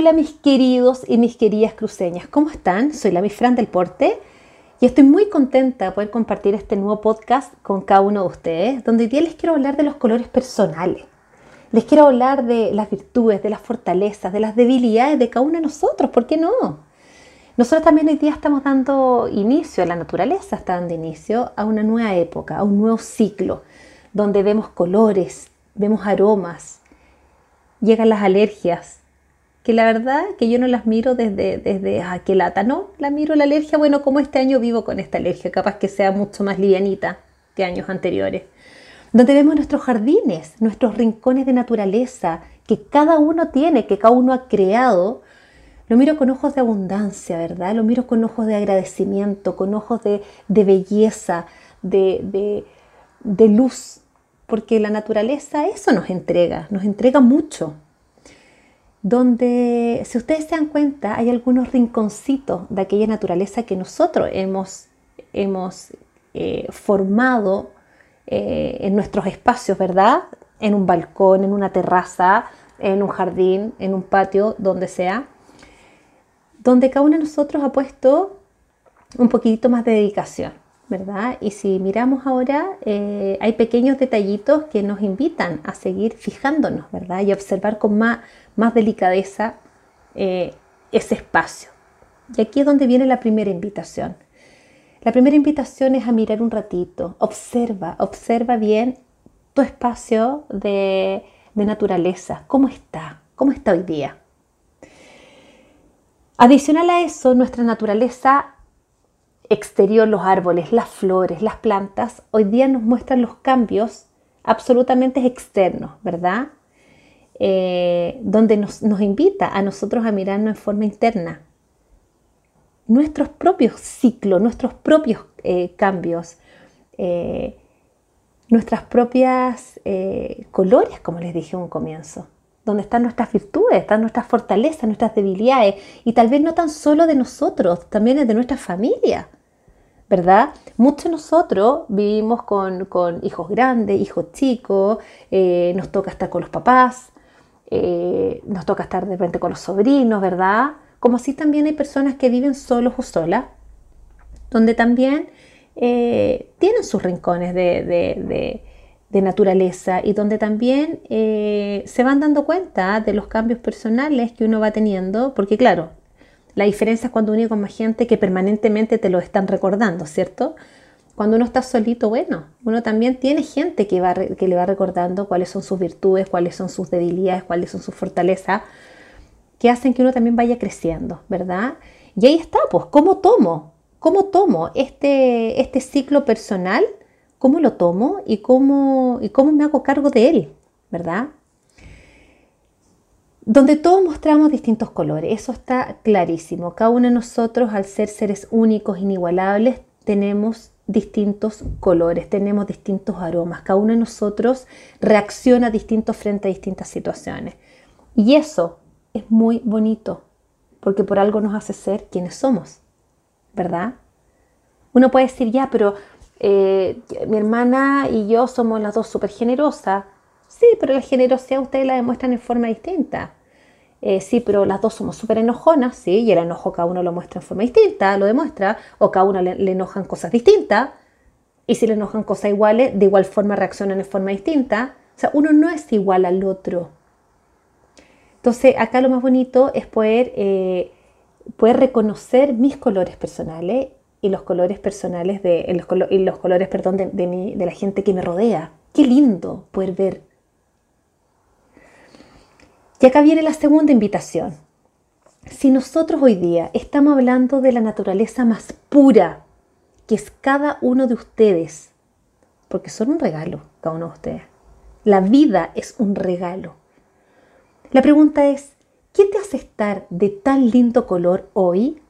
Hola mis queridos y mis queridas cruceñas, ¿cómo están? Soy la Fran del Porte y estoy muy contenta de poder compartir este nuevo podcast con cada uno de ustedes, donde hoy día les quiero hablar de los colores personales. Les quiero hablar de las virtudes, de las fortalezas, de las debilidades de cada uno de nosotros, ¿por qué no? Nosotros también hoy día estamos dando inicio, a la naturaleza está dando inicio a una nueva época, a un nuevo ciclo, donde vemos colores, vemos aromas, llegan las alergias, que la verdad que yo no las miro desde, desde ah, qué lata, no, la miro la alergia, bueno, como este año vivo con esta alergia, capaz que sea mucho más livianita que años anteriores. Donde vemos nuestros jardines, nuestros rincones de naturaleza, que cada uno tiene, que cada uno ha creado, lo miro con ojos de abundancia, ¿verdad? Lo miro con ojos de agradecimiento, con ojos de, belleza, de, de luz, porque la naturaleza eso nos entrega, nos entrega mucho, donde, si ustedes se dan cuenta, hay algunos rinconcitos de aquella naturaleza que nosotros hemos, hemos eh, formado eh, en nuestros espacios, ¿verdad? En un balcón, en una terraza, en un jardín, en un patio, donde sea, donde cada uno de nosotros ha puesto un poquitito más de dedicación. Y si miramos ahora, eh, hay pequeños detallitos que nos invitan a seguir fijándonos, ¿verdad? Y observar con más, más delicadeza eh, ese espacio. Y aquí es donde viene la primera invitación. La primera invitación es a mirar un ratito, observa, observa bien tu espacio de, de naturaleza, cómo está, cómo está hoy día. Adicional a eso, nuestra naturaleza exterior, los árboles, las flores, las plantas, hoy día nos muestran los cambios absolutamente externos, ¿verdad? Eh, donde nos, invita a nosotros a mirarnos en forma interna. Nuestros propios ciclos, nuestros propios eh, cambios, eh, nuestras propias colores, como les dije en un comienzo, donde están nuestras virtudes, están nuestras fortalezas, nuestras debilidades, y tal vez no tan solo de nosotros, también es de nuestra familia. ¿Verdad? Muchos de nosotros vivimos con, hijos grandes, hijos chicos, eh, nos toca estar con los papás, eh, nos toca estar de repente con los sobrinos, ¿verdad? Como así también hay personas que viven solos o solas, donde también eh, tienen sus rincones de, de, naturaleza y donde también se van dando cuenta de los cambios personales que uno va teniendo, porque claro, la diferencia es cuando uno con más gente que permanentemente te lo están recordando, ¿cierto? Cuando uno está solito, bueno, uno también tiene gente que, va, que le va recordando cuáles son sus virtudes, cuáles son sus debilidades, cuáles son sus fortalezas, que hacen que uno también vaya creciendo, ¿verdad? Y ahí está, pues, ¿cómo tomo? ¿Cómo tomo este, este ciclo personal? ¿Cómo lo tomo y cómo, y cómo me hago cargo de él? ¿Verdad? Donde todos mostramos distintos colores, eso está clarísimo. Cada uno de nosotros, al ser seres únicos, inigualables, tenemos distintos colores, tenemos distintos aromas. Cada uno de nosotros reacciona distinto frente a distintas situaciones. Y eso es muy bonito, porque por algo nos hace ser quienes somos, ¿verdad? Uno puede decir, ya, pero eh, mi hermana y yo somos las dos súper generosas. Sí, pero la generosidad ustedes la demuestran en forma distinta. Eh, sí, pero las dos somos súper enojonas, sí, y el enojo cada uno lo muestra en forma distinta, lo demuestra, o cada uno le, enojan cosas distintas, y si le enojan cosas iguales, de igual forma reaccionan en forma distinta. O sea, uno no es igual al otro. Entonces, acá lo más bonito es poder, eh, poder reconocer mis colores personales y los colores personales de, los, colores, perdón, de, de la gente que me rodea. Qué lindo poder ver y acá viene la segunda invitación. Si nosotros hoy día estamos hablando de la naturaleza más pura, que es cada uno de ustedes, porque son un regalo, cada uno de ustedes. La vida es un regalo. La pregunta es, ¿qué te hace estar de tan lindo color hoy?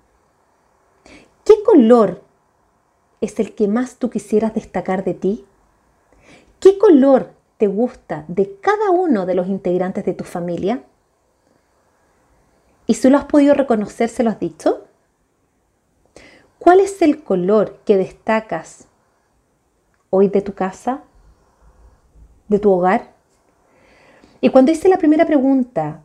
¿Qué color es el que más tú quisieras destacar de ti? ¿Qué color te gusta de cada uno de los integrantes de tu familia? ¿Y si lo has podido reconocer, se lo has dicho? ¿Cuál es el color que destacas hoy de tu casa, de tu hogar? Y cuando hice la primera pregunta,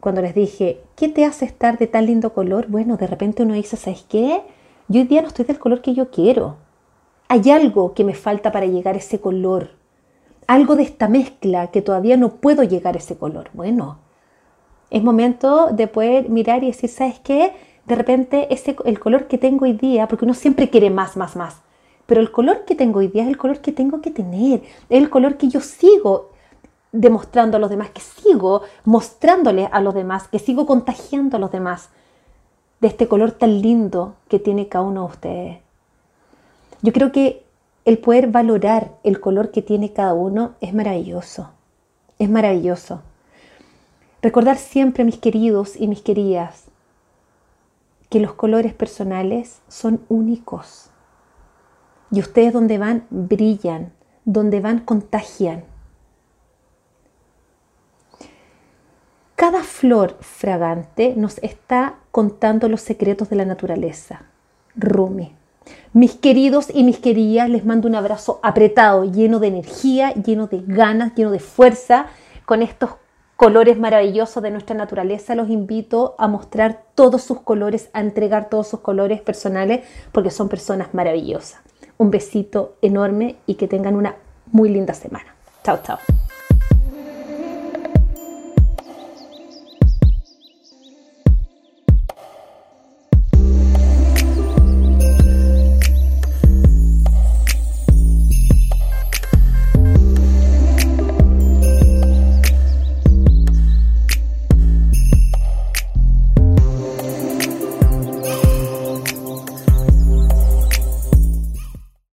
cuando les dije, ¿qué te hace estar de tan lindo color? Bueno, de repente uno dice, ¿sabes qué? Yo hoy día no estoy del color que yo quiero. Hay algo que me falta para llegar a ese color. Algo de esta mezcla que todavía no puedo llegar a ese color. Bueno, es momento de poder mirar y decir, ¿sabes qué? De repente ese, el color que tengo hoy día, porque uno siempre quiere más, más, más. Pero el color que tengo hoy día es el color que tengo que tener. Es el color que yo sigo demostrando a los demás, que sigo mostrándole a los demás, que sigo contagiando a los demás de este color tan lindo que tiene cada uno de ustedes. Yo creo que el poder valorar el color que tiene cada uno es maravilloso. Es maravilloso. Recordar siempre, mis queridos y mis queridas, que los colores personales son únicos. Y ustedes donde van brillan, donde van contagian. Cada flor fragante nos está contando los secretos de la naturaleza. Rumi. Mis queridos y mis queridas, les mando un abrazo apretado, lleno de energía, lleno de ganas, lleno de fuerza, con estos colores maravillosos de nuestra naturaleza. Los invito a mostrar todos sus colores, a entregar todos sus colores personales, porque son personas maravillosas. Un besito enorme y que tengan una muy linda semana. Chao, chao.